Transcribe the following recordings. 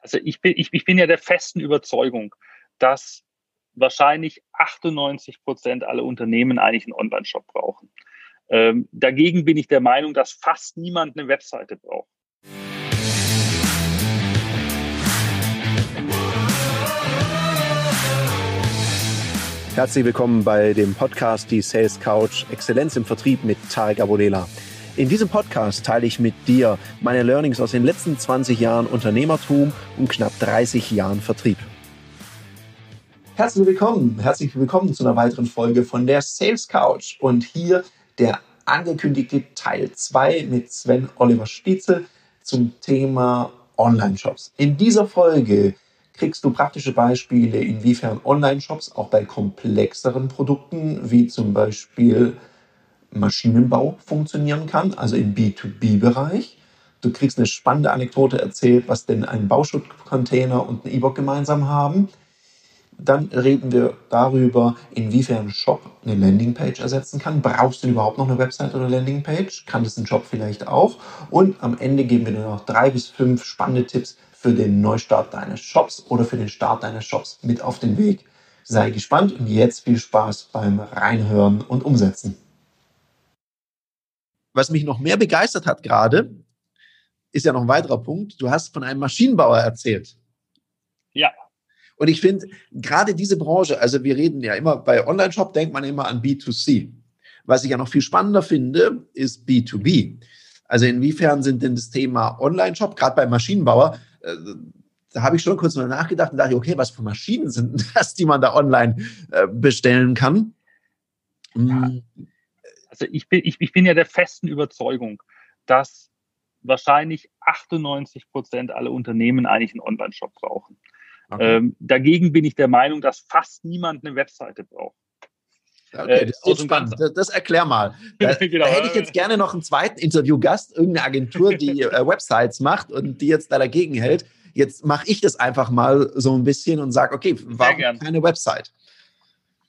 Also ich bin, ich, ich bin ja der festen Überzeugung, dass wahrscheinlich 98 Prozent aller Unternehmen eigentlich einen Online-Shop brauchen. Ähm, dagegen bin ich der Meinung, dass fast niemand eine Webseite braucht. Herzlich willkommen bei dem Podcast Die Sales Couch Exzellenz im Vertrieb mit Tarek Abodela. In diesem Podcast teile ich mit dir meine Learnings aus den letzten 20 Jahren Unternehmertum und knapp 30 Jahren Vertrieb. Herzlich willkommen, herzlich willkommen zu einer weiteren Folge von der Sales Couch und hier der angekündigte Teil 2 mit Sven Oliver Stietzel zum Thema Online-Shops. In dieser Folge kriegst du praktische Beispiele, inwiefern Online-Shops auch bei komplexeren Produkten wie zum Beispiel Maschinenbau funktionieren kann, also im B2B-Bereich. Du kriegst eine spannende Anekdote erzählt, was denn ein Bauschuttcontainer und ein E-Book gemeinsam haben. Dann reden wir darüber, inwiefern ein Shop eine Landingpage ersetzen kann. Brauchst du überhaupt noch eine Website oder Landingpage? Kann das ein Shop vielleicht auch? Und am Ende geben wir dir noch drei bis fünf spannende Tipps für den Neustart deines Shops oder für den Start deines Shops mit auf den Weg. Sei gespannt und jetzt viel Spaß beim Reinhören und Umsetzen was mich noch mehr begeistert hat gerade, ist ja noch ein weiterer Punkt. Du hast von einem Maschinenbauer erzählt. Ja. Und ich finde, gerade diese Branche, also wir reden ja immer bei Online-Shop, denkt man immer an B2C. Was ich ja noch viel spannender finde, ist B2B. Also inwiefern sind denn das Thema Online-Shop, gerade beim Maschinenbauer, äh, da habe ich schon kurz mal nachgedacht und dachte, okay, was für Maschinen sind das, die man da online äh, bestellen kann? Ja. Also ich bin, ich, ich bin ja der festen Überzeugung, dass wahrscheinlich 98 Prozent aller Unternehmen eigentlich einen Online-Shop brauchen. Okay. Ähm, dagegen bin ich der Meinung, dass fast niemand eine Webseite braucht. Okay, das ist spannend. Das, das, erklär mal. Da, genau. da, hätte ich jetzt gerne noch einen zweiten Interviewgast, irgendeine Agentur, die äh, Websites macht und die jetzt da dagegen hält. Jetzt mache ich das einfach mal so ein bisschen und sage, okay, warum keine Website?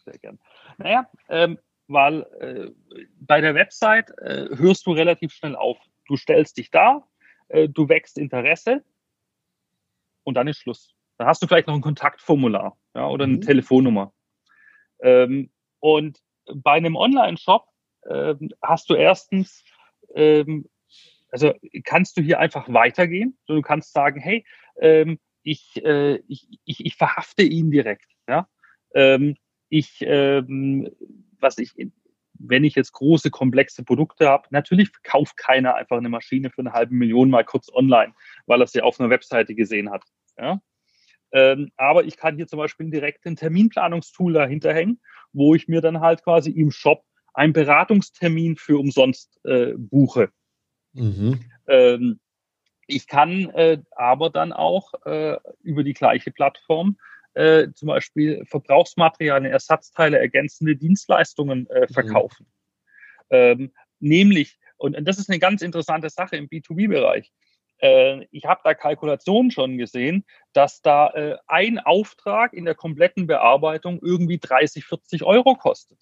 Sehr gern. Naja, ähm, weil äh, bei der Website äh, hörst du relativ schnell auf. Du stellst dich da, äh, du wächst Interesse und dann ist Schluss. Dann hast du vielleicht noch ein Kontaktformular ja, oder eine mhm. Telefonnummer. Ähm, und bei einem Online-Shop ähm, hast du erstens, ähm, also kannst du hier einfach weitergehen. Du kannst sagen, hey, ähm, ich, äh, ich, ich, ich verhafte ihn direkt. Ja? Ähm, ich ähm, was ich, wenn ich jetzt große, komplexe Produkte habe, natürlich kauft keiner einfach eine Maschine für eine halbe Million mal kurz online, weil er sie auf einer Webseite gesehen hat. Ja? Ähm, aber ich kann hier zum Beispiel direkt ein Terminplanungstool dahinter hängen, wo ich mir dann halt quasi im Shop einen Beratungstermin für umsonst äh, buche. Mhm. Ähm, ich kann äh, aber dann auch äh, über die gleiche Plattform äh, zum Beispiel Verbrauchsmaterialien, Ersatzteile, ergänzende Dienstleistungen äh, mhm. verkaufen. Mhm. Ähm, nämlich, und, und, das ist eine ganz interessante Sache im B2B-Bereich. Äh, ich habe da Kalkulationen schon gesehen, dass da äh, ein Auftrag in der kompletten Bearbeitung irgendwie 30, 40 Euro kostet.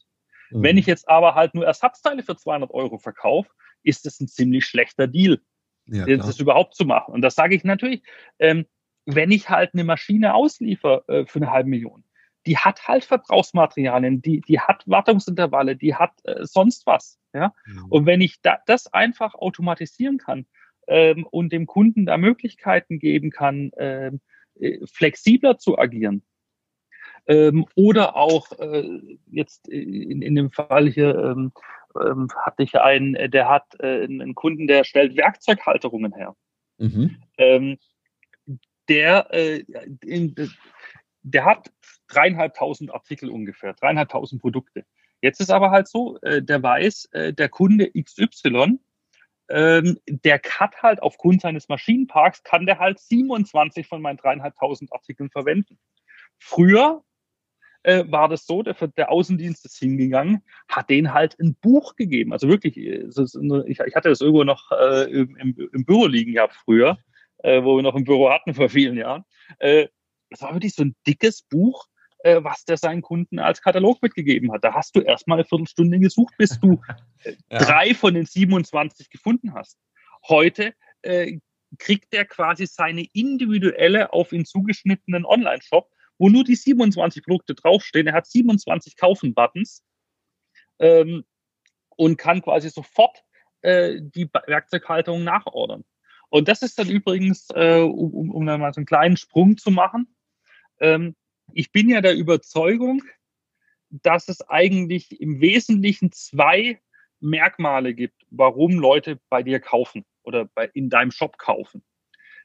Mhm. Wenn ich jetzt aber halt nur Ersatzteile für 200 Euro verkaufe, ist das ein ziemlich schlechter Deal, ja, das überhaupt zu machen. Und das sage ich natürlich. Ähm, wenn ich halt eine Maschine ausliefer äh, für eine halbe Million, die hat halt Verbrauchsmaterialien, die, die hat Wartungsintervalle, die hat äh, sonst was. Ja? Mhm. Und wenn ich da, das einfach automatisieren kann ähm, und dem Kunden da Möglichkeiten geben kann, ähm, äh, flexibler zu agieren, ähm, oder auch äh, jetzt in, in dem Fall hier ähm, ähm, hatte ich einen, der hat äh, einen Kunden, der stellt Werkzeughalterungen her. Mhm. Der, äh, in, der hat dreieinhalbtausend Artikel ungefähr, dreieinhalbtausend Produkte. Jetzt ist aber halt so, äh, der weiß, äh, der Kunde XY, ähm, der hat halt aufgrund seines Maschinenparks, kann der halt 27 von meinen dreieinhalbtausend Artikeln verwenden. Früher äh, war das so, der, der Außendienst ist hingegangen, hat denen halt ein Buch gegeben. Also wirklich, äh, ich, ich hatte das irgendwo noch äh, im, im, Büro liegen gehabt früher äh, wo wir noch ein Büro hatten vor vielen Jahren. Äh, das war wirklich so ein dickes Buch, äh, was der seinen Kunden als Katalog mitgegeben hat. Da hast du erstmal eine Viertelstunde gesucht, bis du äh, ja. drei von den 27 gefunden hast. Heute äh, kriegt der quasi seine individuelle auf ihn zugeschnittenen Online-Shop, wo nur die 27 Produkte draufstehen. Er hat 27 Kaufen-Buttons ähm, und kann quasi sofort äh, die Werkzeughalterung nachordern. Und das ist dann übrigens, äh, um, um dann mal so einen kleinen Sprung zu machen. Ähm, ich bin ja der Überzeugung, dass es eigentlich im Wesentlichen zwei Merkmale gibt, warum Leute bei dir kaufen oder bei, in deinem Shop kaufen.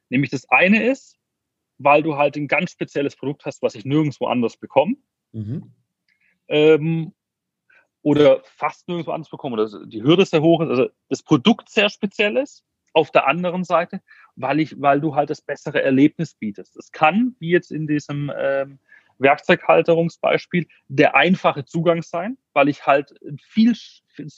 Nämlich das eine ist, weil du halt ein ganz spezielles Produkt hast, was ich nirgendwo anders bekomme. Mhm. Ähm, oder fast nirgendwo anders bekomme. Oder die Hürde sehr hoch ist. Also das Produkt sehr speziell ist. Auf der anderen Seite, weil ich, weil du halt das bessere Erlebnis bietest. Es kann, wie jetzt in diesem ähm, Werkzeughalterungsbeispiel der einfache Zugang sein, weil ich halt viel,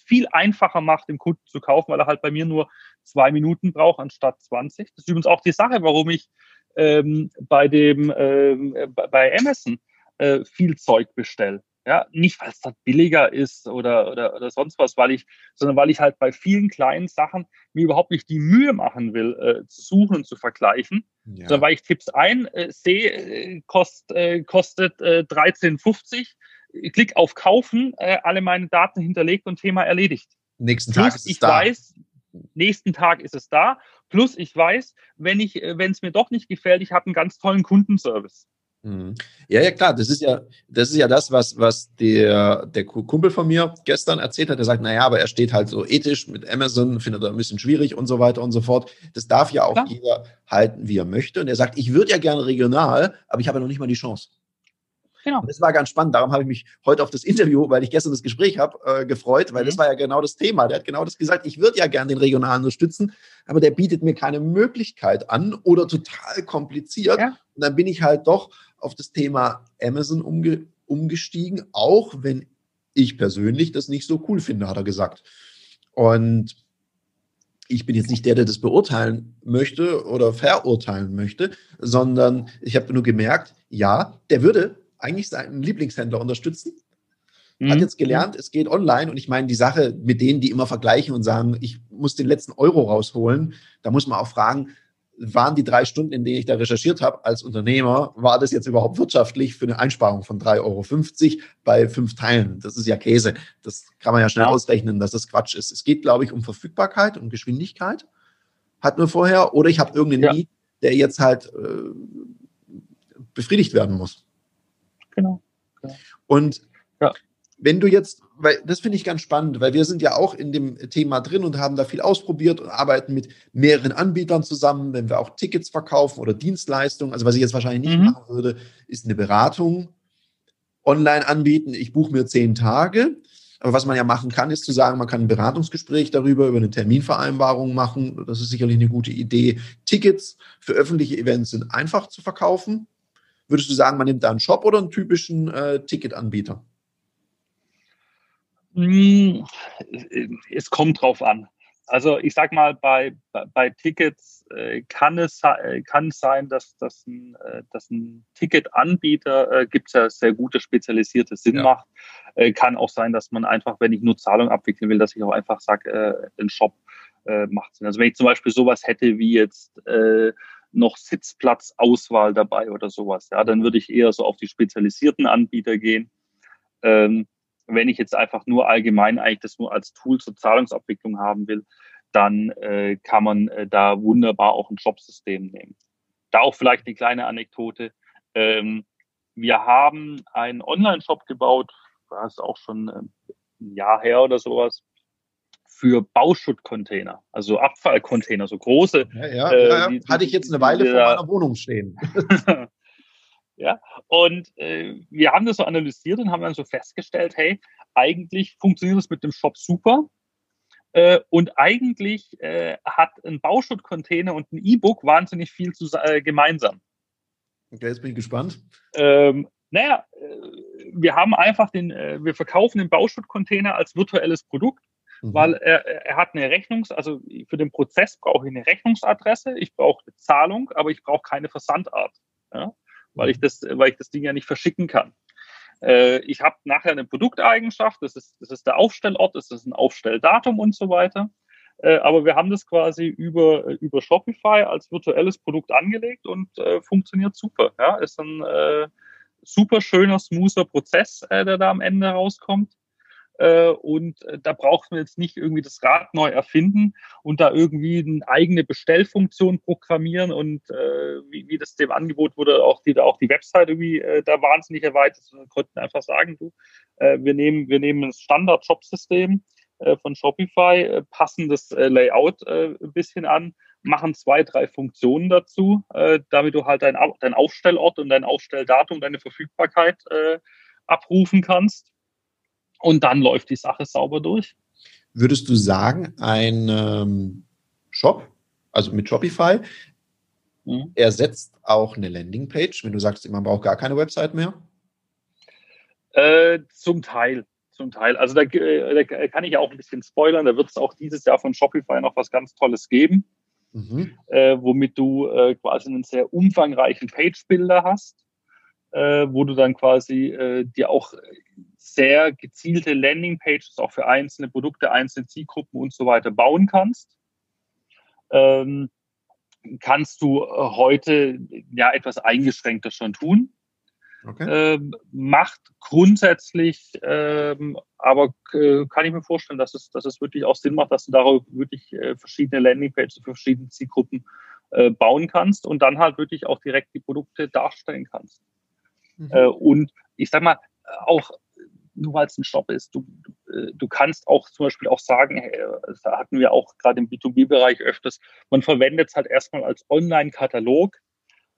viel einfacher mache, dem Kunden zu kaufen, weil er halt bei mir nur zwei Minuten braucht anstatt 20. Das ist übrigens auch die Sache, warum ich ähm, bei dem ähm, bei Amazon äh, viel Zeug bestelle. Ja, nicht, weil es dort billiger ist oder, oder, oder sonst was, weil ich, sondern weil ich halt bei vielen kleinen Sachen mir überhaupt nicht die Mühe machen will, äh, zu suchen und zu vergleichen, ja. sondern weil ich Tipps ein äh, sehe, äh, kost, äh, kostet äh, 13,50, klick auf Kaufen, äh, alle meine Daten hinterlegt und Thema erledigt. Nächsten Tag Plus, ist es ich da. weiß, nächsten Tag ist es da. Plus ich weiß, wenn ich, äh, wenn es mir doch nicht gefällt, ich habe einen ganz tollen Kundenservice. Mhm. Ja, ja, klar, das ist ja, das ist ja das, was, was der, der Kumpel von mir gestern erzählt hat. Er sagt, naja, aber er steht halt so ethisch mit Amazon, findet er ein bisschen schwierig und so weiter und so fort. Das darf ja auch klar. jeder halten, wie er möchte. Und er sagt, ich würde ja gerne regional, aber ich habe ja noch nicht mal die Chance. Genau. Und das war ganz spannend. Darum habe ich mich heute auf das Interview, weil ich gestern das Gespräch habe, äh, gefreut, weil mhm. das war ja genau das Thema. Der hat genau das gesagt. Ich würde ja gerne den Regionalen unterstützen, aber der bietet mir keine Möglichkeit an oder total kompliziert. Ja. Und dann bin ich halt doch auf das Thema Amazon umge umgestiegen, auch wenn ich persönlich das nicht so cool finde, hat er gesagt. Und ich bin jetzt nicht der, der das beurteilen möchte oder verurteilen möchte, sondern ich habe nur gemerkt, ja, der würde eigentlich seinen Lieblingshändler unterstützen. Mhm. Hat jetzt gelernt, es geht online und ich meine, die Sache mit denen, die immer vergleichen und sagen, ich muss den letzten Euro rausholen, da muss man auch fragen, waren die drei Stunden, in denen ich da recherchiert habe als Unternehmer, war das jetzt überhaupt wirtschaftlich für eine Einsparung von 3,50 Euro bei fünf Teilen? Das ist ja Käse. Das kann man ja schnell ausrechnen, dass das Quatsch ist. Es geht, glaube ich, um Verfügbarkeit und Geschwindigkeit. Hatten wir vorher. Oder ich habe irgendeinen ja. Need, der jetzt halt äh, befriedigt werden muss. Genau. genau. Und ja. wenn du jetzt weil das finde ich ganz spannend, weil wir sind ja auch in dem Thema drin und haben da viel ausprobiert und arbeiten mit mehreren Anbietern zusammen, wenn wir auch Tickets verkaufen oder Dienstleistungen. Also was ich jetzt wahrscheinlich nicht mhm. machen würde, ist eine Beratung online anbieten. Ich buche mir zehn Tage. Aber was man ja machen kann, ist zu sagen, man kann ein Beratungsgespräch darüber, über eine Terminvereinbarung machen. Das ist sicherlich eine gute Idee. Tickets für öffentliche Events sind einfach zu verkaufen. Würdest du sagen, man nimmt da einen Shop oder einen typischen äh, Ticketanbieter? Hm, es kommt drauf an. Also ich sag mal, bei, bei, Tickets äh, kann es äh, kann sein, dass, dass, ein, äh, dass ein Ticketanbieter äh, gibt es ja sehr gute spezialisierte Sinn ja. macht. Äh, kann auch sein, dass man einfach, wenn ich nur Zahlung abwickeln will, dass ich auch einfach sage, äh, ein Shop äh, macht Sinn. Also wenn ich zum Beispiel sowas hätte wie jetzt äh, noch Sitzplatzauswahl dabei oder sowas, ja, dann würde ich eher so auf die spezialisierten Anbieter gehen. Ähm, wenn ich jetzt einfach nur allgemein eigentlich das nur als Tool zur Zahlungsabwicklung haben will, dann äh, kann man äh, da wunderbar auch ein Jobsystem nehmen. Da auch vielleicht eine kleine Anekdote. Ähm, wir haben einen Online-Shop gebaut, das ist auch schon äh, ein Jahr her oder sowas, für Bauschuttcontainer, also Abfallcontainer, so große. Ja, ja, äh, ja, ja. Hatte ich jetzt eine Weile vor meiner Wohnung stehen. Ja, und äh, wir haben das so analysiert und haben dann so festgestellt, hey, eigentlich funktioniert das mit dem Shop super. Äh, und eigentlich äh, hat ein Bauschuttcontainer und ein E-Book wahnsinnig viel zu, äh, gemeinsam. Okay, jetzt bin ich gespannt. Ähm, naja, wir haben einfach den, wir verkaufen den Bauschuttcontainer als virtuelles Produkt, mhm. weil er, er hat eine Rechnungs-, also für den Prozess brauche ich eine Rechnungsadresse, ich brauche eine Zahlung, aber ich brauche keine Versandart. Ja? weil ich das, weil ich das Ding ja nicht verschicken kann. Äh, ich habe nachher eine Produkteigenschaft, das ist, das ist der Aufstellort, das ist ein Aufstelldatum und so weiter. Äh, aber wir haben das quasi über, über Shopify als virtuelles Produkt angelegt und äh, funktioniert super. Ja, ist ein äh, super schöner, smoother Prozess, äh, der da am Ende rauskommt. Äh, und äh, da braucht man jetzt nicht irgendwie das Rad neu erfinden und da irgendwie eine eigene Bestellfunktion programmieren und äh, wie, wie das dem Angebot wurde, auch die, auch die Website irgendwie äh, da wahnsinnig erweitert. Wir konnten einfach sagen, du, äh, wir nehmen, wir nehmen das Standard-Shop-System äh, von Shopify, passen das Layout ein bisschen an, machen zwei, drei Funktionen dazu, damit du halt dein, dein Aufstellort und dein Aufstelldatum, deine Verfügbarkeit abrufen kannst und dann läuft die Sache sauber durch. Würdest du sagen, ein ähm, Shop, also mit Shopify, mhm. ersetzt auch eine Landingpage, wenn du sagst, man braucht gar keine Website mehr? Äh, zum Teil. Zum Teil. Also da, äh, da, kann ich auch ein bisschen spoilern. Da wird es auch dieses Jahr von Shopify noch was ganz Tolles geben, mhm. äh, womit du äh, quasi einen sehr umfangreichen Page-Builder hast, äh, wo du dann quasi äh, dir auch sehr gezielte Landingpages auch für einzelne Produkte, einzelne Zielgruppen und so weiter bauen kannst. Ähm, kannst du äh, heute ja etwas eingeschränkter schon tun. Okay. Ähm, macht grundsätzlich, ähm, aber äh, kann ich mir vorstellen, dass es, dass es wirklich auch Sinn macht, dass du darauf wirklich äh, verschiedene Landingpages für verschiedene Zielgruppen äh, bauen kannst und dann halt wirklich auch direkt die Produkte darstellen kannst. Mhm. Äh, und ich sag mal, auch nur weil es ein Shop ist. Du, äh, du kannst auch zum Beispiel auch sagen, da hatten wir auch gerade im B2B-Bereich öfters, man verwendet es halt erstmal als Online-Katalog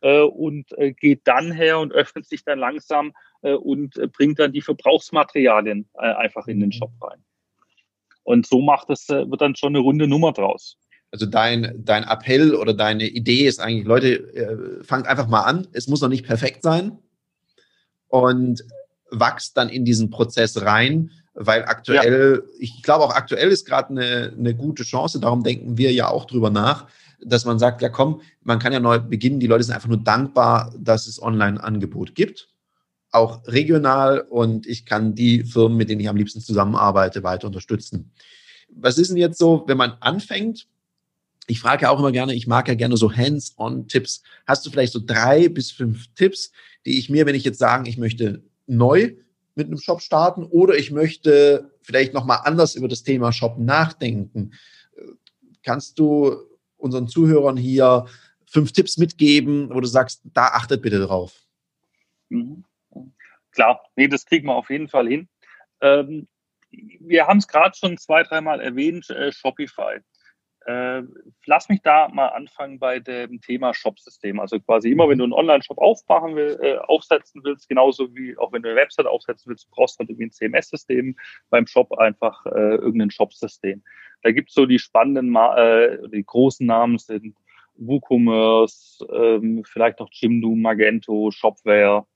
äh, und äh, geht dann her und öffnet sich dann langsam äh, und bringt dann die Verbrauchsmaterialien einfach in den Shop rein. Und so macht es, wird dann schon eine runde Nummer draus. Also dein, dein Appell oder deine Idee ist eigentlich, Leute, fangt einfach mal an. Es muss noch nicht perfekt sein. Und wachst dann in diesen Prozess rein, weil aktuell, ja. ich glaube auch aktuell ist gerade eine, eine gute Chance, darum denken wir ja auch drüber nach, dass man sagt, ja komm, man kann ja neu beginnen, die Leute sind einfach nur dankbar, dass es Online-Angebot gibt, auch regional und ich kann die Firmen, mit denen ich am liebsten zusammenarbeite, weiter unterstützen. Was ist denn jetzt so, wenn man anfängt? Ich frage ja auch immer gerne, ich mag ja gerne so Hands-on-Tipps. Hast du vielleicht so drei bis fünf Tipps, die ich mir, wenn ich jetzt sagen, ich möchte neu mit einem Shop starten oder ich möchte vielleicht nochmal anders über das Thema Shop nachdenken. Kannst du unseren Zuhörern hier fünf Tipps mitgeben, wo du sagst, da achtet bitte drauf? Mhm. Klar, nee, das kriegen wir auf jeden Fall hin. Ähm, wir haben es gerade schon zwei, dreimal erwähnt, äh, Shopify. Äh, lass mich da mal anfangen bei dem Thema Shop-System. Also quasi immer, wenn du einen Online-Shop aufmachen will, äh, aufsetzen willst, genauso wie auch wenn du eine Website aufsetzen willst, brauchst du halt irgendwie ein CMS-System, beim Shop einfach äh, irgendein Shop-System. Da gibt es so die spannenden, äh, die großen Namen sind WooCommerce, ähm, vielleicht noch Jimdo, Magento, Shopware,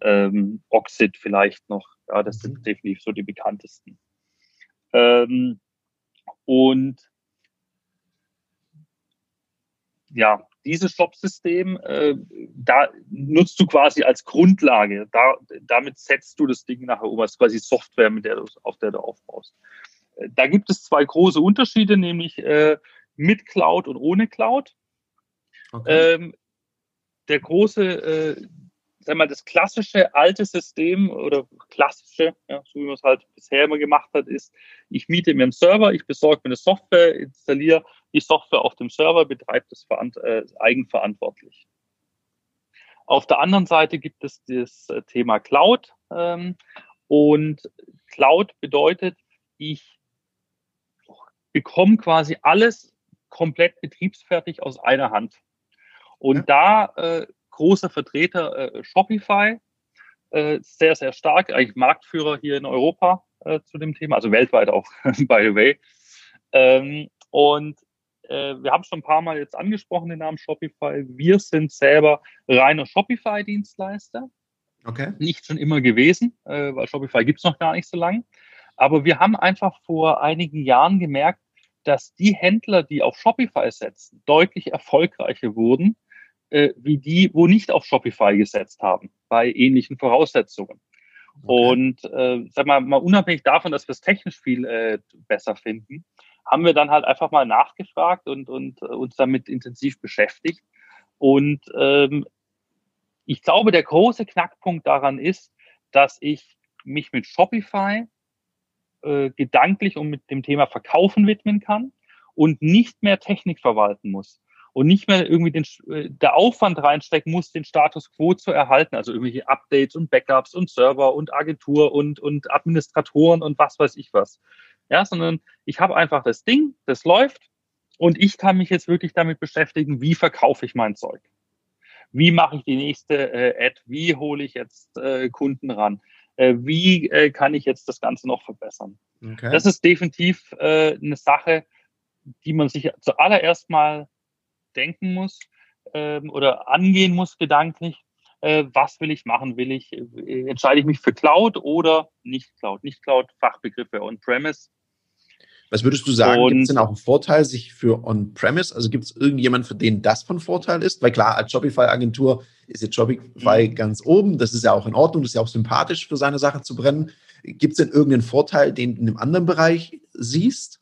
ähm, Oxid vielleicht noch. Ja, das sind mhm. definitiv so die bekanntesten. Ähm, und ja, dieses Shop-System, äh, da nutzt du quasi als Grundlage. Da, damit setzt du das Ding nachher um, als quasi Software, mit der du, auf der du aufbaust. Äh, da gibt es zwei große Unterschiede, nämlich äh, mit Cloud und ohne Cloud. Okay. Ähm, der große, äh, sag mal, das klassische alte System oder klassische, ja, so wie man es halt bisher immer gemacht hat, ist, ich miete mir einen Server, ich besorge mir eine Software, installiere die Software auf dem Server, betreibt es äh, eigenverantwortlich. Auf der anderen Seite gibt es das äh, Thema Cloud. Ähm, und Cloud bedeutet, ich bekomme quasi alles komplett betriebsfertig aus einer Hand. Und ja. da äh, großer Vertreter äh, Shopify, äh, sehr, sehr stark, eigentlich Marktführer hier in Europa äh, zu dem Thema, also weltweit auch, by the way. Ähm, und äh, wir haben schon ein paar Mal jetzt angesprochen den Namen Shopify. Wir sind selber reiner Shopify-Dienstleister. Okay. Nicht schon immer gewesen, äh, weil Shopify gibt es noch gar nicht so lange. Aber wir haben einfach vor einigen Jahren gemerkt, dass die Händler, die auf Shopify setzen, deutlich erfolgreicher wurden, äh, wie die, wo nicht auf Shopify gesetzt haben, bei ähnlichen Voraussetzungen. Okay. Und äh, sag mal, mal unabhängig davon, dass wir es technisch viel äh, besser finden, haben wir dann halt einfach mal nachgefragt und, und uns damit intensiv beschäftigt. Und ähm, ich glaube, der große Knackpunkt daran ist, dass ich mich mit Shopify äh, gedanklich und mit dem Thema Verkaufen widmen kann und nicht mehr Technik verwalten muss und nicht mehr irgendwie den, äh, der Aufwand reinstecken muss, den Status quo zu erhalten, also irgendwelche Updates und Backups und Server und Agentur und, und Administratoren und was weiß ich was. Ja, sondern ich habe einfach das Ding, das läuft und ich kann mich jetzt wirklich damit beschäftigen, wie verkaufe ich mein Zeug? Wie mache ich die nächste äh, Ad? Wie hole ich jetzt äh, Kunden ran? Äh, wie äh, kann ich jetzt das Ganze noch verbessern? Okay. Das ist definitiv äh, eine Sache, die man sich zuallererst mal denken muss ähm, oder angehen muss gedanklich. Äh, was will ich machen? Will ich, äh, entscheide ich mich für Cloud oder nicht Cloud? Nicht Cloud, Fachbegriffe On-Premise. Was würdest du sagen? Gibt es denn auch einen Vorteil sich für On-Premise? Also gibt es irgendjemand, für den das von Vorteil ist? Weil klar, als Shopify-Agentur ist jetzt Shopify mhm. ganz oben. Das ist ja auch in Ordnung. Das ist ja auch sympathisch, für seine Sache zu brennen. Gibt es denn irgendeinen Vorteil, den du in einem anderen Bereich siehst?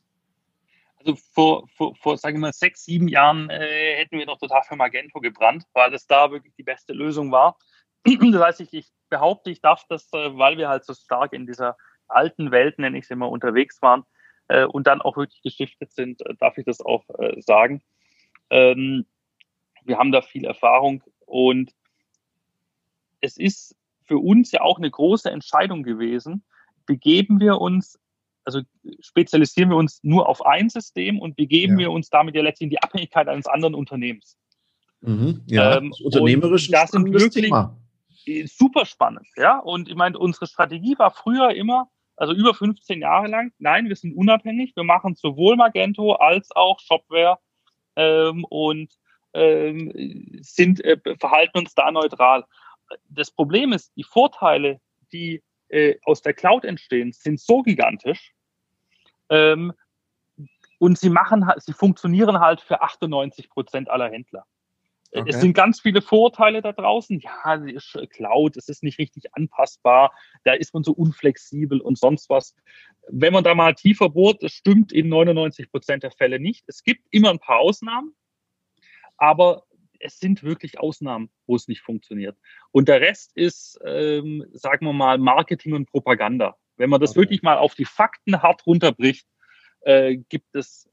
also vor, vor, vor sagen wir mal, sechs, sieben Jahren äh, hätten wir noch total für Magento gebrannt, weil es da wirklich die beste Lösung war. das heißt, ich, ich behaupte, ich darf das, äh, weil wir halt so stark in dieser alten Welt, nenne ich es immer, unterwegs waren äh, und dann auch wirklich geschiftet sind, äh, darf ich das auch äh, sagen. Ähm, wir haben da viel Erfahrung und es ist für uns ja auch eine große Entscheidung gewesen, begeben wir uns also spezialisieren wir uns nur auf ein System und begeben ja. wir uns damit ja letztlich in die Abhängigkeit eines anderen Unternehmens. Mhm, ja, ähm, unternehmerisch das sind wirklich Thema. super spannend. Ja, und ich meine, unsere Strategie war früher immer, also über 15 Jahre lang, nein, wir sind unabhängig, wir machen sowohl Magento als auch Shopware ähm, und ähm, sind, äh, verhalten uns da neutral. Das Problem ist, die Vorteile, die äh, aus der Cloud entstehen, sind so gigantisch, ähm, und sie machen, sie funktionieren halt für 98 Prozent aller Händler. Äh, okay. Es sind ganz viele Vorteile da draußen. Ja, Cloud, es ist nicht richtig anpassbar, da ist man so unflexibel und sonst was. Wenn man da mal tiefer bohrt, das stimmt in 99 Prozent der Fälle nicht. Es gibt immer ein paar Ausnahmen, aber es sind wirklich Ausnahmen, wo es nicht funktioniert. Und der Rest ist, ähm, sagen wir mal, Marketing und Propaganda. Wenn man das okay. wirklich mal auf die Fakten hart runterbricht, äh, gibt es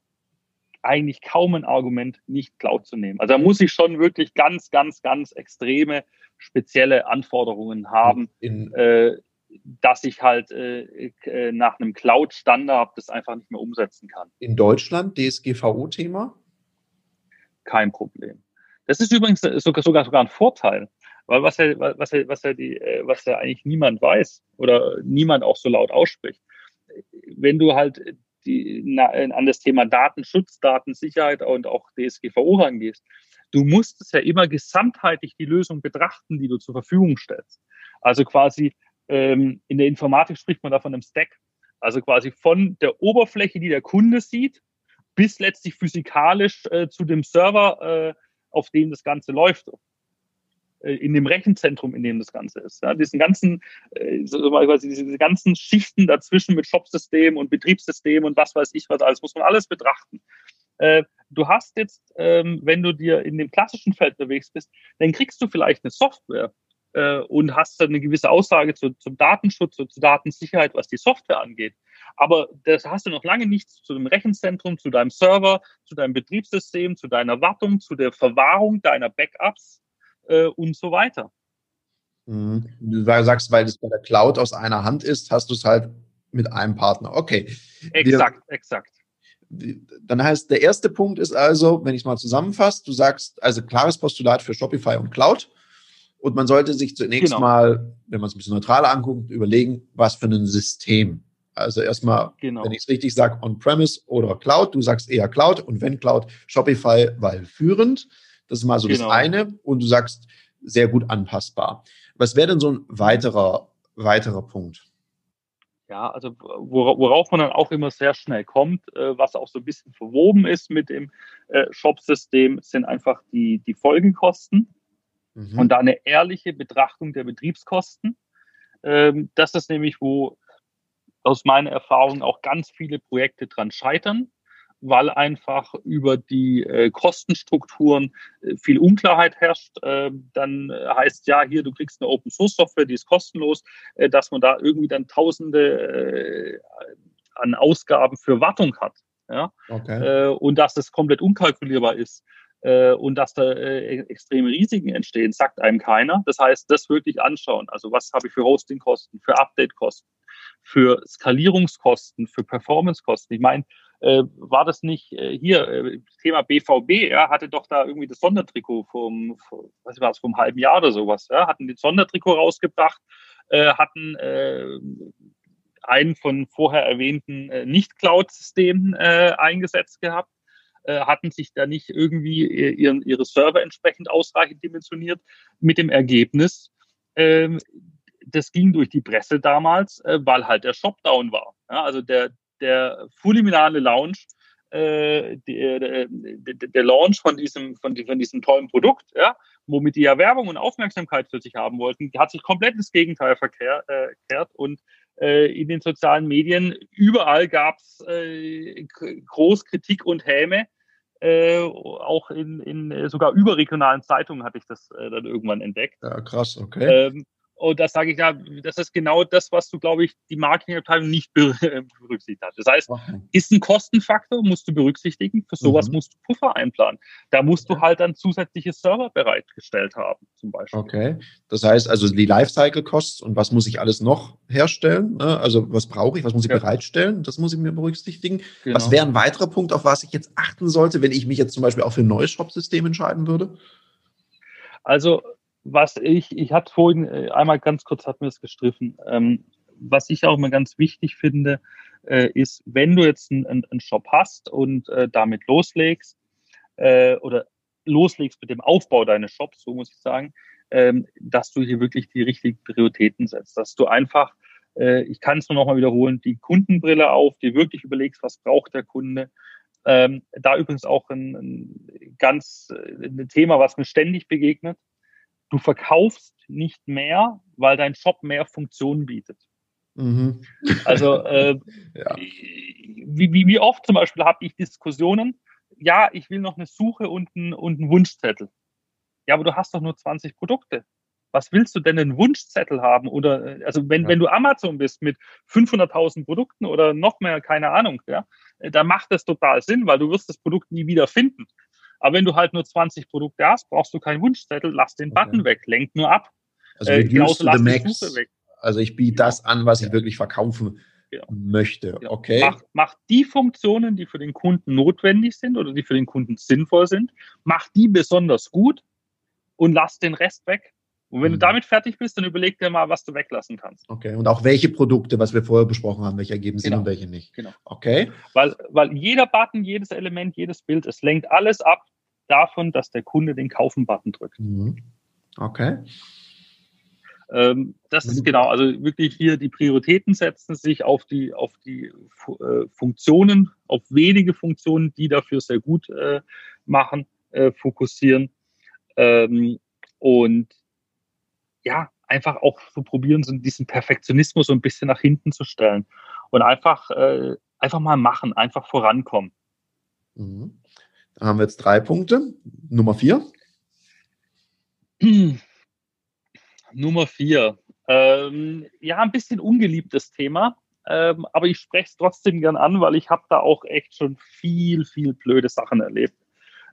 eigentlich kaum ein Argument, nicht Cloud zu nehmen. Also da muss ich schon wirklich ganz, ganz, ganz extreme, spezielle Anforderungen haben, In, äh, dass ich halt äh, äh nach einem Cloud-Standard das einfach nicht mehr umsetzen kann. In Deutschland DSGVO-Thema? Kein Problem. Das ist übrigens sogar, sogar, sogar ein Vorteil. Weil was ja, was ja, was ja die, äh, was ja eigentlich niemand weiß oder niemand auch so laut ausspricht. Wenn du halt die, na, an das Thema Datenschutz, Datensicherheit und auch DSGVO rangehst, du musst es ja immer gesamtheitlich die Lösung betrachten, die du zur Verfügung stellst. Also quasi ähm, in der Informatik spricht man da von einem Stack. Also quasi von der Oberfläche, die der Kunde sieht, bis letztlich physikalisch äh, zu dem Server, äh, auf dem das Ganze läuft. Äh, in dem Rechenzentrum, in dem das Ganze ist. Ja, diesen ganzen, äh, diese ganzen Schichten dazwischen mit Shopsystem und Betriebssystem und was weiß ich was alles, muss man alles betrachten. Äh, du hast jetzt, ähm, wenn du dir in dem klassischen Feld bewegst bist, dann kriegst du vielleicht eine Software äh, und hast dann eine gewisse Aussage zu, zum Datenschutz und zur Datensicherheit, was die Software angeht. Aber das hast du noch lange nichts zu dem Rechenzentrum, zu deinem Server, zu deinem Betriebssystem, zu deiner Wartung, zu der Verwahrung deiner Backups äh, und so weiter. Mhm. Du sagst, weil es bei der Cloud aus einer Hand ist, hast du es halt mit einem Partner. Okay. Exakt, Wir, exakt. Dann heißt, der erste Punkt ist also, wenn ich es mal zusammenfasse, du sagst, also klares Postulat für Shopify und Cloud. Und man sollte sich zunächst genau. mal, wenn man es ein bisschen neutraler anguckt, überlegen, was für ein System. Also erstmal, genau. wenn ich es richtig sage, On-Premise oder Cloud. Du sagst eher Cloud und wenn Cloud, Shopify, weil führend. Das ist mal so genau. das eine. Und du sagst, sehr gut anpassbar. Was wäre denn so ein weiterer, weiterer Punkt? Ja, also worauf man dann auch immer sehr schnell kommt, äh, was auch so ein bisschen verwoben ist mit dem äh, Shop-System, sind einfach die, die Folgekosten mhm. und da eine ehrliche Betrachtung der Betriebskosten. Ähm, das ist nämlich, wo aus meiner Erfahrung auch ganz viele Projekte dran scheitern, weil einfach über die äh, Kostenstrukturen äh, viel Unklarheit herrscht. Äh, dann heißt ja, hier, du kriegst eine Open Source Software, die ist kostenlos, äh, dass man da irgendwie dann Tausende äh, an Ausgaben für Wartung hat. Ja? Okay. Äh, und dass das komplett unkalkulierbar ist und dass da extreme Risiken entstehen, sagt einem keiner. Das heißt, das wirklich anschauen. Also was habe ich für Hostingkosten, für Updatekosten, für Skalierungskosten, für Performancekosten. Ich meine, äh, war das nicht äh, hier, äh, Thema BVB, ja, hatte doch da irgendwie das Sondertrikot vom, vom was war es, vom halben Jahr oder sowas, ja, hatten das Sondertrikot rausgebracht, äh, hatten äh, einen von vorher erwähnten äh, Nicht-Cloud-Systemen äh, eingesetzt gehabt, äh, hatten sich da nicht irgendwie ihren, ihre Server entsprechend ausreichend dimensioniert, mit dem Ergebnis, äh, das ging durch die Presse damals, äh, weil halt der Shop down war. Also der, der fulminale Launch, äh, der, der, der, Launch von diesem, von, von diesem tollen Produkt, ja, womit die ja Werbung und Aufmerksamkeit für sich haben wollten, hat sich komplett ins Gegenteil verkehrt äh, und äh, in den sozialen Medien überall gab es äh, Großkritik und Häme. Äh, auch in, in sogar überregionalen Zeitungen hatte ich das äh, dann irgendwann entdeckt. Ja, krass, okay. Ähm, und da sage ich ja, das ist genau das, was du, glaube ich, die Marketingabteilung nicht berücksichtigt hat. Das heißt, ist ein Kostenfaktor, musst du berücksichtigen. Für sowas mhm. musst du Puffer einplanen. Da musst du halt dann zusätzliche Server bereitgestellt haben, zum Beispiel. Okay. Das heißt also die Lifecycle-Costs und was muss ich alles noch herstellen? Ne? Also was brauche ich, was muss ich ja. bereitstellen? Das muss ich mir berücksichtigen. Genau. Was wäre ein weiterer Punkt, auf was ich jetzt achten sollte, wenn ich mich jetzt zum Beispiel auch für ein neues Shop-System entscheiden würde? Also was ich, ich hatte vorhin äh, einmal ganz kurz hat mir das gestriffen. Ähm, was ich auch immer ganz wichtig finde, äh, ist, wenn du jetzt einen, einen Shop hast und äh, damit loslegst äh, oder loslegst mit dem Aufbau deines Shops, so muss ich sagen, ähm, dass du hier wirklich die richtigen Prioritäten setzt, dass du einfach, äh, ich kann es nur nochmal wiederholen, die Kundenbrille auf, die wirklich überlegst, was braucht der Kunde. Ähm, da übrigens auch ein, ein ganz äh, ein Thema, was mir ständig begegnet du verkaufst nicht mehr, weil dein Shop mehr Funktionen bietet. Mhm. Also äh, ja. wie, wie, wie oft zum Beispiel habe ich Diskussionen, ja, ich will noch eine Suche und einen, und einen Wunschzettel. Ja, aber du hast doch nur 20 Produkte. Was willst du denn einen Wunschzettel haben? Oder also wenn, ja. wenn du Amazon bist mit 500.000 Produkten oder noch mehr, keine Ahnung, ja, da macht das total Sinn, weil du wirst das Produkt nie wieder finden. Aber wenn du halt nur 20 Produkte hast, brauchst du keinen Wunschzettel, lass den Button okay. weg, lenk nur ab. Also äh, lass die Suche weg. Also ich biete das an, was ich wirklich verkaufen genau. möchte. Genau. Okay. Mach, mach, die Funktionen, die für den Kunden notwendig sind oder die für den Kunden sinnvoll sind, mach die besonders gut und lass den Rest weg. Und wenn mhm. du damit fertig bist, dann überleg dir mal, was du weglassen kannst. Okay. Und auch welche Produkte, was wir vorher besprochen haben, welche ergeben Sinn genau. und welche nicht. Genau. Okay. Weil, weil jeder Button, jedes Element, jedes Bild, es lenkt alles ab davon, dass der Kunde den Kaufen-Button drückt. Mhm. Okay. Ähm, das ist genau, also wirklich hier die Prioritäten setzen sich auf die, auf die äh, Funktionen, auf wenige Funktionen, die dafür sehr gut äh, machen, äh, fokussieren. Ähm, und ja, einfach auch so probieren, so diesen Perfektionismus so ein bisschen nach hinten zu stellen und einfach, äh, einfach mal machen, einfach vorankommen. Mhm. Da haben wir jetzt drei Punkte. Nummer vier. Nummer vier. Ähm, ja, ein bisschen ungeliebtes Thema, ähm, aber ich spreche es trotzdem gern an, weil ich habe da auch echt schon viel, viel blöde Sachen erlebt,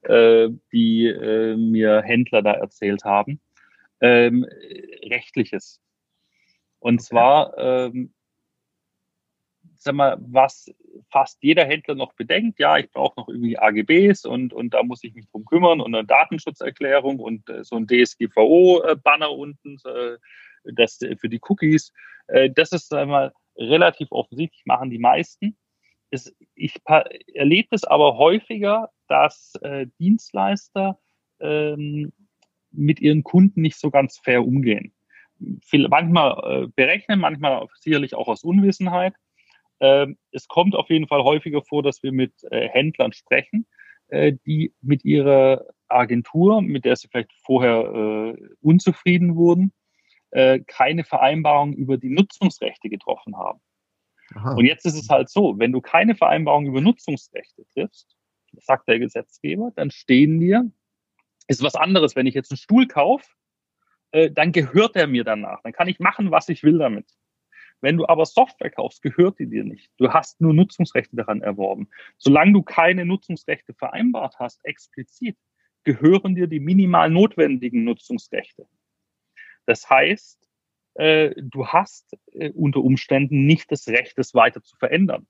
äh, die äh, mir Händler da erzählt haben. Ähm, rechtliches. Und okay. zwar ähm, sag mal, was fast jeder Händler noch bedenkt, ja, ich brauche noch irgendwie AGBs und, und da muss ich mich drum kümmern und eine Datenschutzerklärung und äh, so ein DSGVO-Banner unten, äh, das für die Cookies. Äh, das ist sag mal relativ offensichtlich, machen die meisten. Es, ich erlebe es aber häufiger, dass äh, Dienstleister ähm, mit ihren Kunden nicht so ganz fair umgehen. Viel, manchmal äh, berechnen, manchmal sicherlich auch aus Unwissenheit. Ähm, es kommt auf jeden Fall häufiger vor, dass wir mit äh, Händlern sprechen, äh, die mit ihrer Agentur, mit der sie vielleicht vorher äh, unzufrieden wurden, keine Vereinbarung über die Nutzungsrechte getroffen haben. Aha. Und jetzt ist es halt so, wenn du keine Vereinbarung über Nutzungsrechte triffst, sagt der Gesetzgeber, dann stehen dir, ist was anderes, wenn ich jetzt einen Stuhl kaufe, äh, dann gehört er mir danach. Dann kann ich machen, was ich will damit. Wenn du aber Software kaufst, gehört die dir nicht. Du hast nur Nutzungsrechte daran erworben. Solange du keine Nutzungsrechte vereinbart hast, explizit, gehören dir die minimal notwendigen Nutzungsrechte. Das heißt, äh, du hast äh, unter Umständen nicht das Recht, es weiter zu verändern.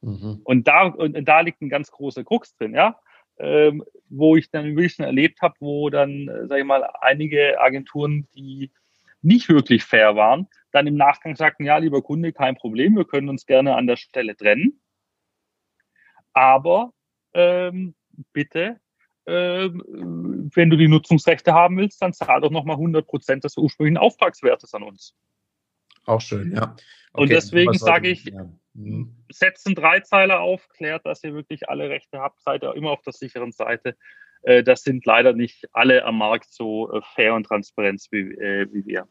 Mhm. Und, da, und da liegt ein ganz großer Krux drin, ja. Ähm, wo ich dann wirklich schon erlebt habe, wo dann, äh, sage ich mal, einige Agenturen, die nicht wirklich fair waren, dann im Nachgang sagten, ja, lieber Kunde, kein Problem, wir können uns gerne an der Stelle trennen. Aber ähm, bitte, ähm, wenn du die Nutzungsrechte haben willst, dann zahl doch nochmal 100 Prozent des ursprünglichen Auftragswertes an uns. Auch schön, ja. Okay, und deswegen sage ich, ja. Mhm. setzt einen Dreizeiler auf, klärt, dass ihr wirklich alle Rechte habt, seid ihr immer auf der sicheren Seite. Äh, das sind leider nicht alle am Markt so äh, fair und transparent wie, äh, wie wir.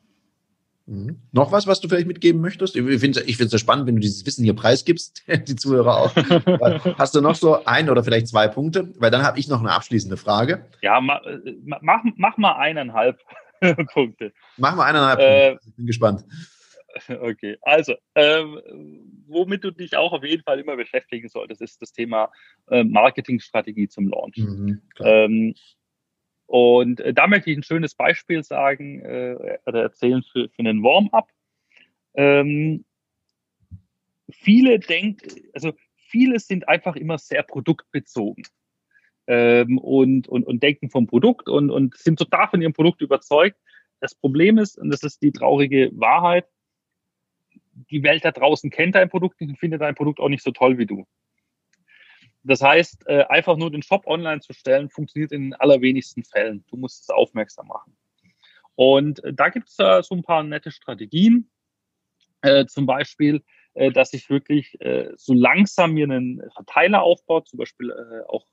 Mhm. Noch was, was du vielleicht mitgeben möchtest? Ich finde es ich spannend, wenn du dieses Wissen hier preisgibst, die Zuhörer auch. Hast du noch so ein oder vielleicht zwei Punkte? Weil dann habe ich noch eine abschließende Frage. Ja, mach, mach, mach mal eineinhalb Punkte. Mach mal eineinhalb äh, Punkte. Ich bin gespannt. Okay, also, ähm, womit du dich auch auf jeden Fall immer beschäftigen solltest, ist das Thema äh, Marketingstrategie zum Launch. Mhm, ähm, und äh, da möchte ich ein schönes Beispiel sagen äh, oder erzählen für, für einen Warm-up. Ähm, viele denken, also viele sind einfach immer sehr produktbezogen ähm, und, und, und denken vom Produkt und, und sind total von ihrem Produkt überzeugt. Das Problem ist, und das ist die traurige Wahrheit, die Welt da draußen kennt dein Produkt nicht und findet dein Produkt auch nicht so toll wie du. Das heißt, äh, einfach nur den Shop online zu stellen, funktioniert in den allerwenigsten Fällen. Du musst es aufmerksam machen. Und äh, da gibt es so ein paar nette Strategien. Äh, zum Beispiel, dass ich wirklich so langsam mir einen Verteiler aufbaue, zum Beispiel auch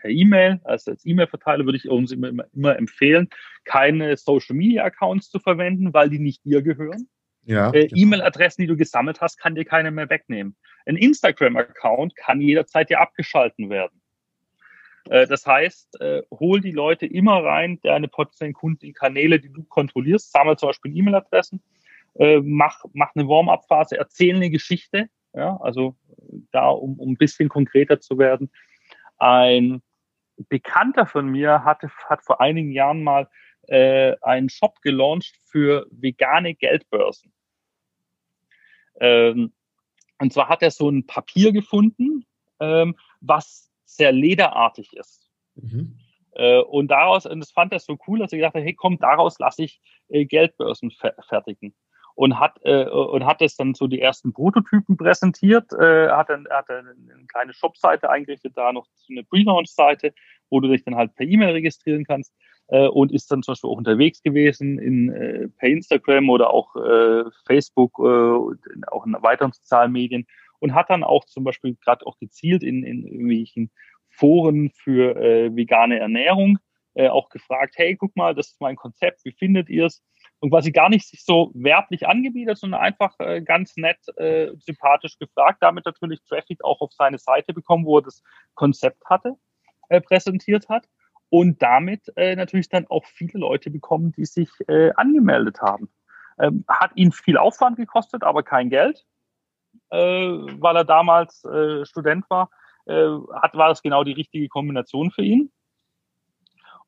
per E-Mail. Also als E-Mail-Verteiler würde ich uns immer, immer, immer empfehlen, keine Social-Media-Accounts zu verwenden, weil die nicht dir gehören. Ja, äh, genau. E-Mail-Adressen, die du gesammelt hast, kann dir keiner mehr wegnehmen. Ein Instagram-Account kann jederzeit dir abgeschalten werden. Äh, das heißt, äh, hol die Leute immer rein, deine potenziellen Kunden in Kanäle, die du kontrollierst, sammel zum Beispiel E-Mail-Adressen, äh, mach, mach eine Warm-up-Phase, erzähl eine Geschichte, ja, also da, um, um ein bisschen konkreter zu werden. Ein Bekannter von mir hatte, hat vor einigen Jahren mal äh, einen Shop gelauncht für vegane Geldbörsen. Ähm, und zwar hat er so ein Papier gefunden, ähm, was sehr lederartig ist. Mhm. Äh, und daraus, und das fand er so cool, dass er gesagt hat, hey komm, daraus lasse ich äh, Geldbörsen fer fertigen. Und hat, äh, und hat es dann so die ersten Prototypen präsentiert, äh, hat dann, hat dann eine kleine Shop-Seite eingerichtet, da noch so eine Pre-Launch-Seite, wo du dich dann halt per E-Mail registrieren kannst äh, und ist dann zum Beispiel auch unterwegs gewesen in, äh, per Instagram oder auch äh, Facebook, äh, auch in weiteren sozialen Medien und hat dann auch zum Beispiel gerade auch gezielt in, in irgendwelchen Foren für äh, vegane Ernährung äh, auch gefragt, hey, guck mal, das ist mein Konzept, wie findet ihr es? Und quasi gar nicht sich so werblich angebietet, sondern einfach äh, ganz nett, äh, sympathisch gefragt, damit natürlich Traffic auch auf seine Seite bekommen, wo er das Konzept hatte, äh, präsentiert hat und damit äh, natürlich dann auch viele Leute bekommen, die sich äh, angemeldet haben. Ähm, hat ihn viel Aufwand gekostet, aber kein Geld, äh, weil er damals äh, Student war. Äh, hat, war das genau die richtige Kombination für ihn.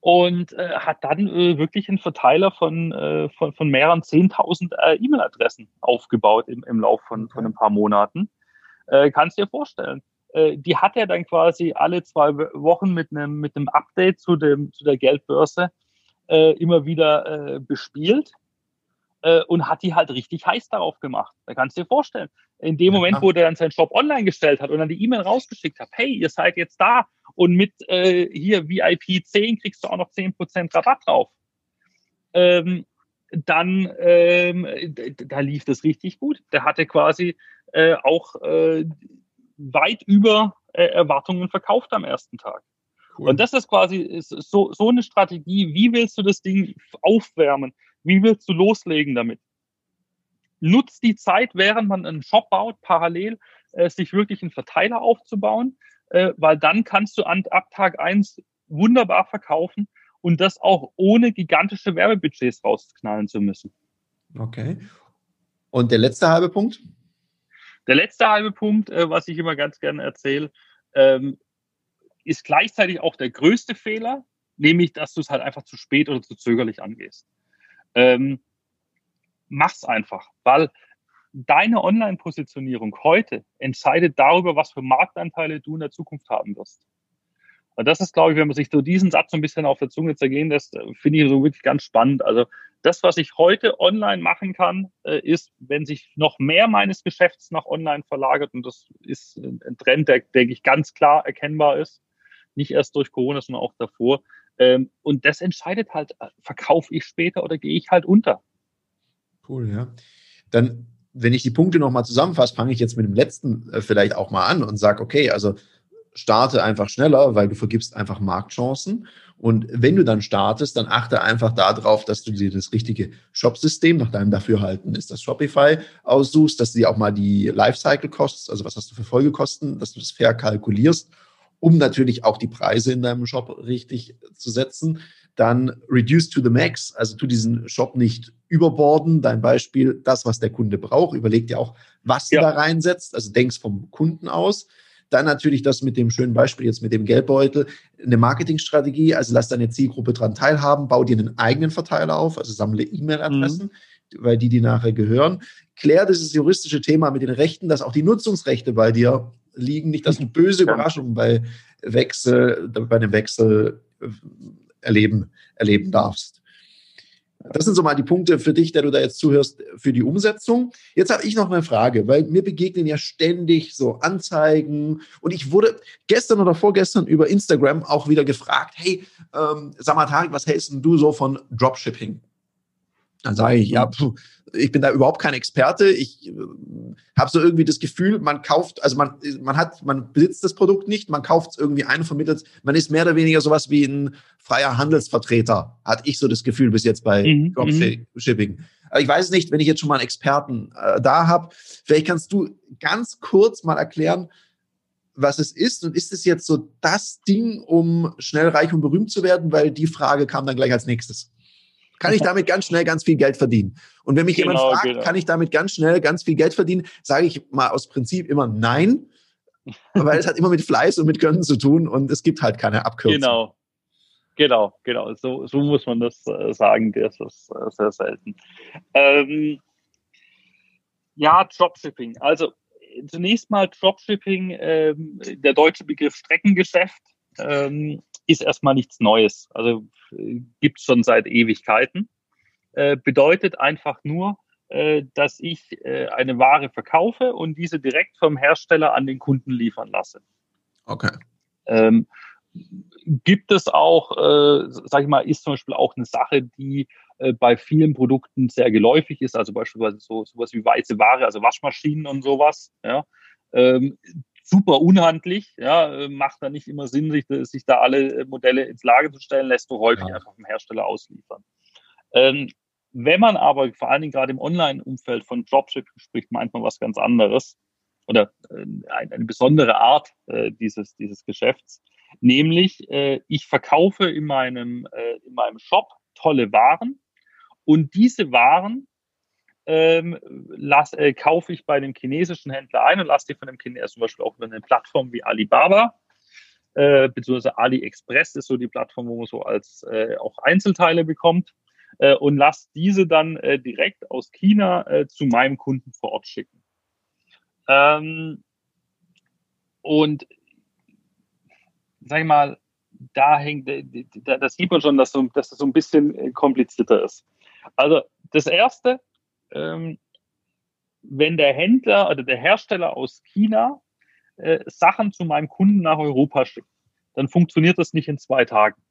Und äh, hat dann äh, wirklich einen Verteiler von, äh, von, von mehreren 10.000 äh, E-Mail-Adressen aufgebaut im, im Lauf von, von ein paar Monaten. Äh, kannst dir vorstellen. Äh, die hat er dann quasi alle zwei Wochen mit einem, mit einem Update zu, dem, zu der Geldbörse äh, immer wieder äh, bespielt äh, und hat die halt richtig heiß darauf gemacht. Da kannst du dir vorstellen. In dem Moment, wo der dann seinen Shop online gestellt hat und dann die E-Mail rausgeschickt hat, hey, ihr seid jetzt da und mit äh, hier VIP 10 kriegst du auch noch 10% Rabatt drauf. Ähm, dann ähm, da lief das richtig gut. Der hatte quasi äh, auch äh, weit über äh, Erwartungen verkauft am ersten Tag. Cool. Und das ist quasi so, so eine Strategie. Wie willst du das Ding aufwärmen? Wie willst du loslegen damit? nutzt die Zeit, während man einen Shop baut, parallel äh, sich wirklich einen Verteiler aufzubauen, äh, weil dann kannst du an, ab Tag eins wunderbar verkaufen und das auch ohne gigantische Werbebudgets rausknallen zu müssen. Okay. Und der letzte halbe Punkt? Der letzte halbe Punkt, äh, was ich immer ganz gerne erzähle, ähm, ist gleichzeitig auch der größte Fehler, nämlich, dass du es halt einfach zu spät oder zu zögerlich angehst. Ähm, mach's einfach, weil deine Online-Positionierung heute entscheidet darüber, was für Marktanteile du in der Zukunft haben wirst. Und das ist, glaube ich, wenn man sich so diesen Satz so ein bisschen auf der Zunge zergehen lässt, äh, finde ich so wirklich ganz spannend. Also das, was ich heute online machen kann, äh, ist, wenn sich noch mehr meines Geschäfts nach online verlagert, und das ist ein Trend, der, denke ich, ganz klar erkennbar ist, nicht erst durch Corona, sondern auch davor. Ähm, und das entscheidet halt, äh, verkaufe ich später oder gehe ich halt unter. Cool, ja. Dann, wenn ich die Punkte nochmal zusammenfasse, fange ich jetzt mit dem letzten vielleicht auch mal an und sage, okay, also starte einfach schneller, weil du vergibst einfach Marktchancen. Und wenn du dann startest, dann achte einfach darauf, dass du dir das richtige Shop-System nach deinem Dafürhalten ist das Shopify aussuchst, dass du dir auch mal die Lifecycle-Costs, also was hast du für Folgekosten, dass du das fair kalkulierst, um natürlich auch die Preise in deinem Shop richtig zu setzen. Dann reduce to the max, also tu diesen Shop nicht überborden. Dein Beispiel, das, was der Kunde braucht. Überleg dir auch, was ja. du da reinsetzt. Also denkst vom Kunden aus. Dann natürlich das mit dem schönen Beispiel jetzt mit dem Geldbeutel, eine Marketingstrategie, also lass deine Zielgruppe dran teilhaben, bau dir einen eigenen Verteiler auf, also sammle E-Mail-Adressen, mhm. weil die die nachher gehören. Klär dieses juristische Thema mit den Rechten, dass auch die Nutzungsrechte bei dir liegen, nicht, dass du böse Überraschungen bei Wechsel, bei einem Wechsel äh, erleben, erleben darfst. Das sind so mal die Punkte für dich, der du da jetzt zuhörst, für die Umsetzung. Jetzt habe ich noch eine Frage, weil mir begegnen ja ständig so Anzeigen und ich wurde gestern oder vorgestern über Instagram auch wieder gefragt, hey, ähm, Tarek, was hältst du so von Dropshipping? Dann sage ich, ja, pf, ich bin da überhaupt kein Experte. Ich äh, habe so irgendwie das Gefühl, man kauft, also man, man hat, man besitzt das Produkt nicht, man kauft es irgendwie ein und vermittelt. Man ist mehr oder weniger sowas wie ein freier Handelsvertreter, hatte ich so das Gefühl bis jetzt bei mhm, mhm. Dropshipping. Aber ich weiß nicht, wenn ich jetzt schon mal einen Experten äh, da habe, vielleicht kannst du ganz kurz mal erklären, was es ist und ist es jetzt so das Ding, um schnell reich und berühmt zu werden, weil die Frage kam dann gleich als nächstes kann ich damit ganz schnell ganz viel Geld verdienen. Und wenn mich genau, jemand fragt, genau. kann ich damit ganz schnell ganz viel Geld verdienen, sage ich mal aus Prinzip immer nein, weil es hat immer mit Fleiß und mit Können zu tun und es gibt halt keine Abkürzung. Genau. Genau, genau. So, so muss man das äh, sagen. Das ist äh, sehr selten. Ähm, ja, Dropshipping. Also zunächst mal Dropshipping, ähm, der deutsche Begriff Streckengeschäft. Ähm, ist erstmal nichts Neues. Also äh, gibt es schon seit Ewigkeiten. Äh, bedeutet einfach nur, äh, dass ich äh, eine Ware verkaufe und diese direkt vom Hersteller an den Kunden liefern lasse. Okay. Ähm, gibt es auch, äh, sag ich mal, ist zum Beispiel auch eine Sache, die äh, bei vielen Produkten sehr geläufig ist, also beispielsweise so sowas wie weiße Ware, also Waschmaschinen und sowas. Ja. Ähm, super unhandlich, ja, äh, macht da nicht immer Sinn, sich, sich da alle äh, Modelle ins Lager zu stellen, lässt du häufig ja. einfach vom Hersteller ausliefern. Ähm, wenn man aber vor allen Dingen gerade im Online-Umfeld von Dropshipping spricht, meint man was ganz anderes oder äh, eine besondere Art äh, dieses, dieses Geschäfts, nämlich äh, ich verkaufe in meinem, äh, in meinem Shop tolle Waren und diese Waren ähm, lass, äh, kaufe ich bei dem chinesischen Händler ein und lasse die von dem Chinesen zum Beispiel auch über eine Plattform wie Alibaba, äh, beziehungsweise AliExpress ist so die Plattform, wo man so als äh, auch Einzelteile bekommt äh, und lasse diese dann äh, direkt aus China äh, zu meinem Kunden vor Ort schicken. Ähm, und sag ich mal, da hängt, da, das sieht man schon, dass, so, dass das so ein bisschen äh, komplizierter ist. Also das erste, ähm, wenn der Händler oder der Hersteller aus China äh, Sachen zu meinem Kunden nach Europa schickt, dann funktioniert das nicht in zwei Tagen,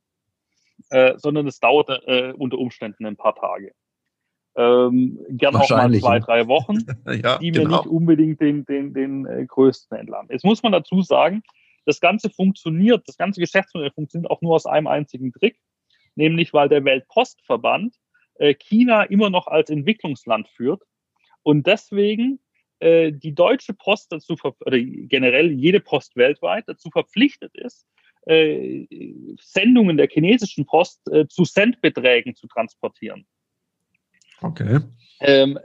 äh, sondern es dauert äh, unter Umständen ein paar Tage. Ähm, gern auch mal zwei, drei Wochen, ja, die mir genau. nicht unbedingt den, den, den äh, größten entlang. Jetzt muss man dazu sagen, das Ganze funktioniert, das ganze Geschäftsmodell funktioniert auch nur aus einem einzigen Trick, nämlich weil der Weltpostverband China immer noch als Entwicklungsland führt Und deswegen äh, die deutsche Post dazu, oder generell jede Post weltweit dazu verpflichtet ist, äh, Sendungen der chinesischen Post äh, zu Centbeträgen zu transportieren. Okay. Ähm,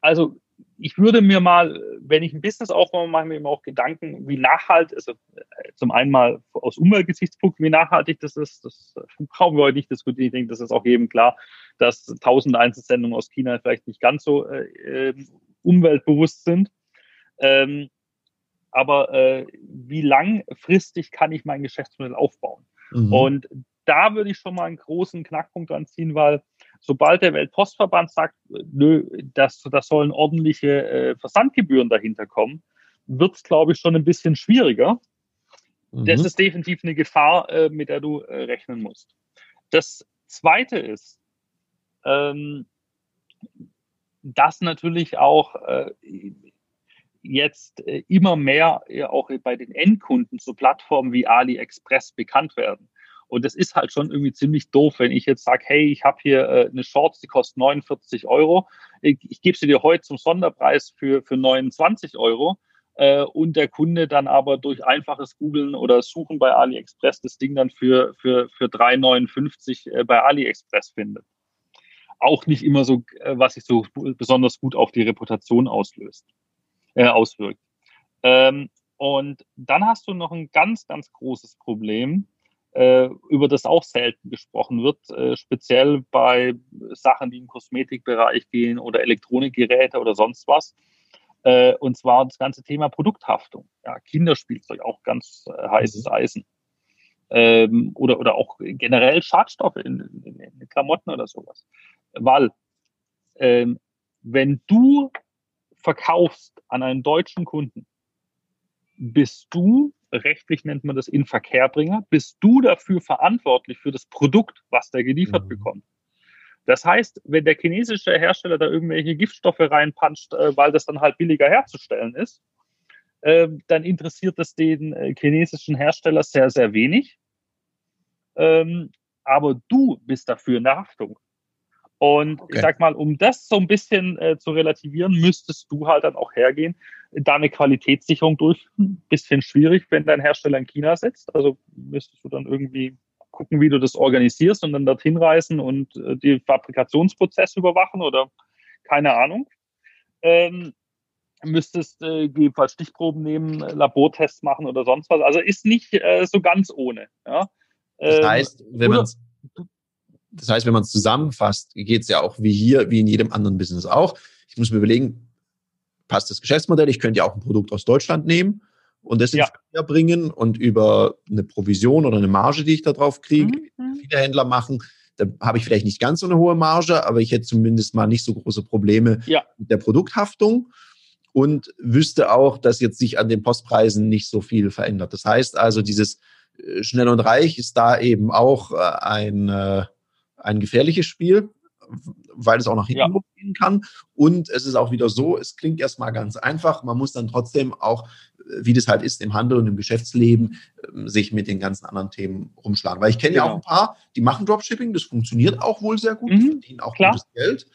also ich würde mir mal, wenn ich ein Business aufbaue, mache ich mir immer auch Gedanken, wie nachhaltig, also äh, zum einen mal aus Umweltgesichtspunkten, wie nachhaltig das ist. Das brauchen wir heute nicht diskutieren. Ich denke, das ist auch jedem klar, dass tausende Einzelsendungen aus China vielleicht nicht ganz so äh, ähm, umweltbewusst sind. Ähm, aber äh, wie langfristig kann ich mein Geschäftsmodell aufbauen? Mhm. Und da würde ich schon mal einen großen Knackpunkt anziehen, weil sobald der Weltpostverband sagt, nö, das, das sollen ordentliche äh, Versandgebühren dahinter kommen, wird es, glaube ich, schon ein bisschen schwieriger. Mhm. Das ist definitiv eine Gefahr, äh, mit der du äh, rechnen musst. Das Zweite ist, ähm, dass natürlich auch äh, jetzt äh, immer mehr äh, auch bei den Endkunden zu Plattformen wie AliExpress bekannt werden. Und das ist halt schon irgendwie ziemlich doof, wenn ich jetzt sage, hey, ich habe hier äh, eine Shorts, die kostet 49 Euro. Ich, ich gebe sie dir heute zum Sonderpreis für, für 29 Euro. Äh, und der Kunde dann aber durch einfaches Googlen oder Suchen bei AliExpress das Ding dann für, für, für 3,59 äh, bei AliExpress findet. Auch nicht immer so, äh, was sich so besonders gut auf die Reputation auslöst, äh, auswirkt. Ähm, und dann hast du noch ein ganz, ganz großes Problem, über das auch selten gesprochen wird, äh, speziell bei Sachen, die im Kosmetikbereich gehen oder Elektronikgeräte oder sonst was. Äh, und zwar das ganze Thema Produkthaftung. Ja, Kinderspielzeug, auch ganz äh, heißes mhm. Eisen. Ähm, oder, oder auch generell Schadstoffe in, in, in Klamotten oder sowas. Weil ähm, wenn du verkaufst an einen deutschen Kunden, bist du rechtlich nennt man das Inverkehrbringer, bist du dafür verantwortlich für das Produkt, was der geliefert mhm. bekommt. Das heißt, wenn der chinesische Hersteller da irgendwelche Giftstoffe reinpanscht, äh, weil das dann halt billiger herzustellen ist, äh, dann interessiert das den äh, chinesischen Hersteller sehr, sehr wenig. Ähm, aber du bist dafür in der Haftung. Und okay. ich sag mal, um das so ein bisschen äh, zu relativieren, müsstest du halt dann auch hergehen, da eine Qualitätssicherung durchführen. Bisschen schwierig, wenn dein Hersteller in China sitzt. Also müsstest du dann irgendwie gucken, wie du das organisierst und dann dorthin reisen und äh, die Fabrikationsprozess überwachen oder keine Ahnung. Ähm, müsstest äh, jedenfalls Stichproben nehmen, Labortests machen oder sonst was. Also ist nicht äh, so ganz ohne. Ja? Das ähm, heißt, wenn man das heißt, wenn man es zusammenfasst, geht es ja auch wie hier, wie in jedem anderen Business auch. Ich muss mir überlegen, passt das Geschäftsmodell? Ich könnte ja auch ein Produkt aus Deutschland nehmen und das ja. Verkehr bringen und über eine Provision oder eine Marge, die ich da drauf kriege, mhm. mhm. viele Händler machen. Da habe ich vielleicht nicht ganz so eine hohe Marge, aber ich hätte zumindest mal nicht so große Probleme ja. mit der Produkthaftung und wüsste auch, dass jetzt sich an den Postpreisen nicht so viel verändert. Das heißt also, dieses äh, schnell und reich ist da eben auch äh, ein äh, ein gefährliches Spiel, weil es auch nach hinten ja. gehen kann. Und es ist auch wieder so, es klingt erstmal ganz einfach, man muss dann trotzdem auch, äh, wie das halt ist im Handel und im Geschäftsleben, ähm, sich mit den ganzen anderen Themen rumschlagen. Weil ich kenne genau. ja auch genau. ein paar, die machen Dropshipping, das funktioniert auch wohl sehr gut, mhm. die verdienen auch Klar. gutes Geld.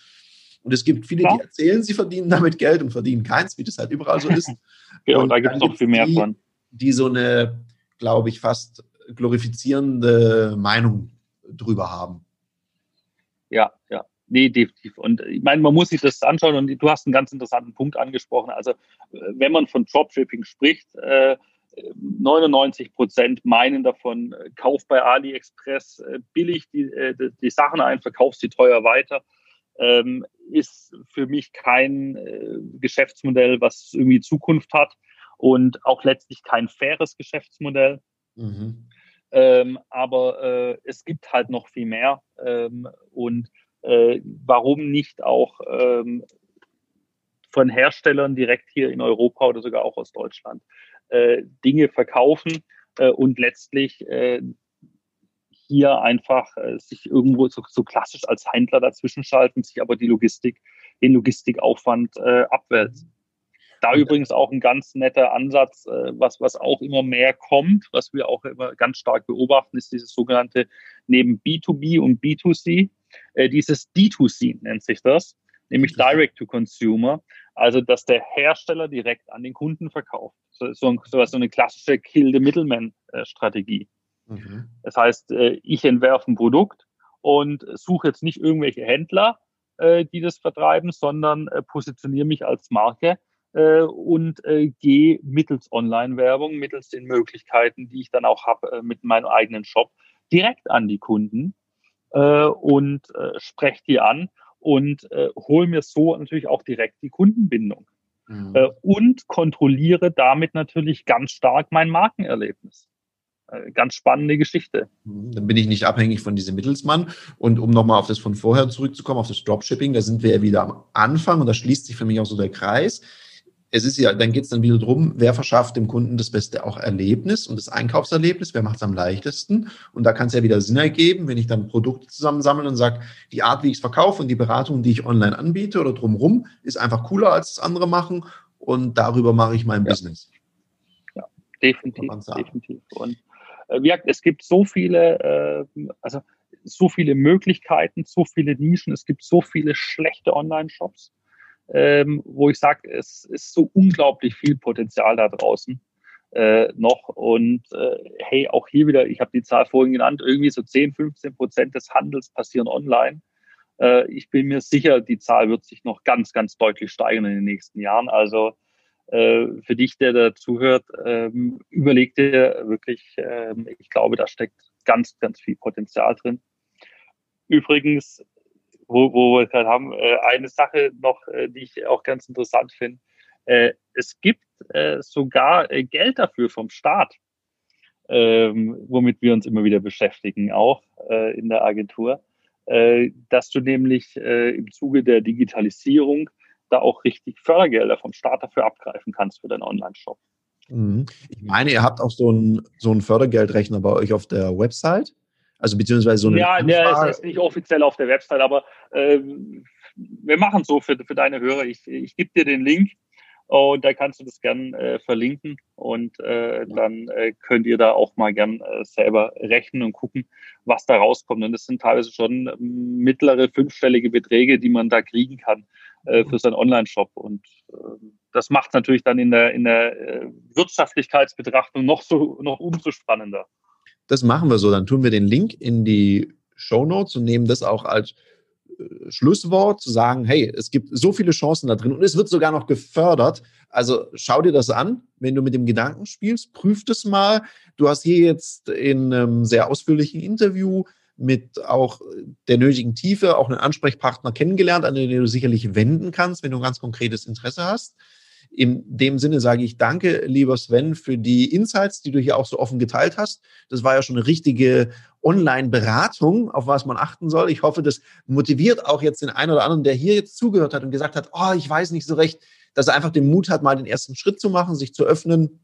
Und es gibt viele, Klar. die erzählen, sie verdienen damit Geld und verdienen keins, wie das halt überall so ist. ja, und da gibt es noch viel mehr die, von. Die so eine, glaube ich, fast glorifizierende Meinung drüber haben. Ja, ja. Nee, definitiv. Und ich meine, man muss sich das anschauen und du hast einen ganz interessanten Punkt angesprochen. Also, äh, wenn man von Dropshipping spricht, äh, 99 Prozent meinen davon, äh, kauf bei AliExpress äh, billig die, äh, die Sachen ein, verkauf sie teuer weiter. Ähm, ist für mich kein äh, Geschäftsmodell, was irgendwie Zukunft hat und auch letztlich kein faires Geschäftsmodell. Mhm. Ähm, aber äh, es gibt halt noch viel mehr. Ähm, und äh, warum nicht auch ähm, von Herstellern direkt hier in Europa oder sogar auch aus Deutschland äh, Dinge verkaufen äh, und letztlich äh, hier einfach äh, sich irgendwo so, so, klassisch als Händler dazwischen schalten, sich aber die Logistik, den Logistikaufwand abwälzen. Da übrigens auch ein ganz netter Ansatz, äh, was, was auch immer mehr kommt, was wir auch immer ganz stark beobachten, ist dieses sogenannte neben B2B und B2C, äh, dieses D2C nennt sich das. nämlich Direct to Consumer, also dass der Hersteller direkt an den Kunden verkauft. So, so, so eine klassische Kill the Middleman-Strategie. Mhm. Das heißt, äh, ich entwerfe ein Produkt und suche jetzt nicht irgendwelche Händler, äh, die das vertreiben, sondern positioniere mich als Marke und gehe mittels Online-Werbung, mittels den Möglichkeiten, die ich dann auch habe mit meinem eigenen Shop, direkt an die Kunden und spreche die an und hole mir so natürlich auch direkt die Kundenbindung. Mhm. und kontrolliere damit natürlich ganz stark mein Markenerlebnis. Äh, ganz spannende Geschichte. Mhm, dann bin ich nicht abhängig von diesem Mittelsmann. Und um nochmal auf das von vorher zurückzukommen, auf das Dropshipping, da sind wir ja wieder am Anfang und da schließt sich für mich auch so der Kreis. Es ist ja, dann geht es dann wieder drum, wer verschafft dem Kunden das beste auch Erlebnis und das Einkaufserlebnis, wer macht es am leichtesten. Und da kann es ja wieder Sinn ergeben, wenn ich dann Produkte zusammensammle und sage, die Art, wie ich es verkaufe und die Beratung, die ich online anbiete oder drumherum, ist einfach cooler als das andere machen und darüber mache ich mein ja. Business. Ja, definitiv, definitiv. Und äh, wie gesagt, es gibt so viele, äh, also so viele Möglichkeiten, so viele Nischen, es gibt so viele schlechte Online-Shops, ähm, wo ich sage, es ist so unglaublich viel Potenzial da draußen äh, noch. Und äh, hey, auch hier wieder, ich habe die Zahl vorhin genannt, irgendwie so 10, 15 Prozent des Handels passieren online. Äh, ich bin mir sicher, die Zahl wird sich noch ganz, ganz deutlich steigern in den nächsten Jahren. Also äh, für dich, der da zuhört, ähm, überleg dir wirklich, ähm, ich glaube, da steckt ganz, ganz viel Potenzial drin. Übrigens, wo, wo wir gerade haben, äh, eine Sache noch, äh, die ich auch ganz interessant finde. Äh, es gibt äh, sogar äh, Geld dafür vom Staat, ähm, womit wir uns immer wieder beschäftigen, auch äh, in der Agentur, dass du nämlich im Zuge der Digitalisierung da auch richtig Fördergelder vom Staat dafür abgreifen kannst für deinen Online-Shop. Mhm. Ich meine, ihr habt auch so einen so einen Fördergeldrechner bei euch auf der Website. Also beziehungsweise so eine. Ja, der ist, ist nicht offiziell auf der Website, aber äh, wir machen es so für, für deine Hörer. Ich, ich gebe dir den Link und da kannst du das gern äh, verlinken und äh, dann äh, könnt ihr da auch mal gern äh, selber rechnen und gucken, was da rauskommt. Und das sind teilweise schon mittlere fünfstellige Beträge, die man da kriegen kann äh, für seinen Online-Shop. Und äh, das macht natürlich dann in der, in der äh, Wirtschaftlichkeitsbetrachtung noch so noch umso spannender. Das machen wir so. Dann tun wir den Link in die Show Notes und nehmen das auch als äh, Schlusswort zu sagen, hey, es gibt so viele Chancen da drin und es wird sogar noch gefördert. Also schau dir das an, wenn du mit dem Gedanken spielst, prüf das mal. Du hast hier jetzt in einem sehr ausführlichen Interview mit auch der nötigen Tiefe auch einen Ansprechpartner kennengelernt, an den du sicherlich wenden kannst, wenn du ein ganz konkretes Interesse hast. In dem Sinne sage ich danke, lieber Sven, für die Insights, die du hier auch so offen geteilt hast. Das war ja schon eine richtige Online-Beratung, auf was man achten soll. Ich hoffe, das motiviert auch jetzt den einen oder anderen, der hier jetzt zugehört hat und gesagt hat, oh, ich weiß nicht so recht, dass er einfach den Mut hat, mal den ersten Schritt zu machen, sich zu öffnen,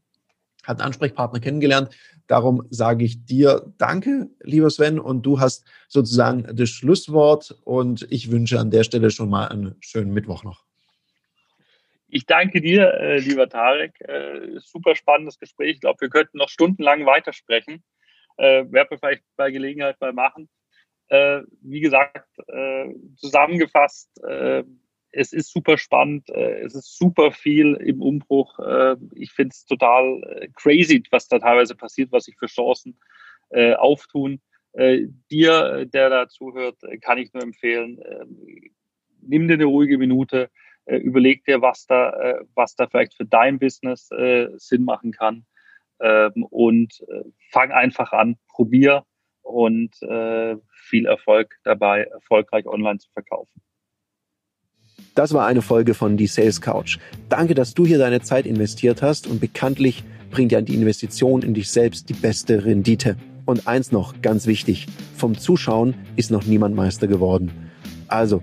hat einen Ansprechpartner kennengelernt. Darum sage ich dir Danke, lieber Sven, und du hast sozusagen das Schlusswort und ich wünsche an der Stelle schon mal einen schönen Mittwoch noch. Ich danke dir, äh, lieber Tarek. Äh, super spannendes Gespräch. Ich glaube, wir könnten noch stundenlang weitersprechen. Äh, werden wir vielleicht bei Gelegenheit mal machen. Äh, wie gesagt, äh, zusammengefasst, äh, es ist super spannend, äh, es ist super viel im Umbruch. Ich finde es total crazy, was da teilweise passiert, was sich für Chancen auftun. dir, der da zuhört, kann ich nur empfehlen, nimm dir eine ruhige Minute, überleg dir, was da, was da vielleicht für dein Business Sinn machen kann ähm, und fang einfach an, probier und viel Erfolg dabei, erfolgreich online zu verkaufen. Das war eine Folge von Die Sales Couch. Danke, dass du hier deine Zeit investiert hast und bekanntlich bringt ja die Investition in dich selbst die beste Rendite. Und eins noch, ganz wichtig, vom Zuschauen ist noch niemand Meister geworden. Also,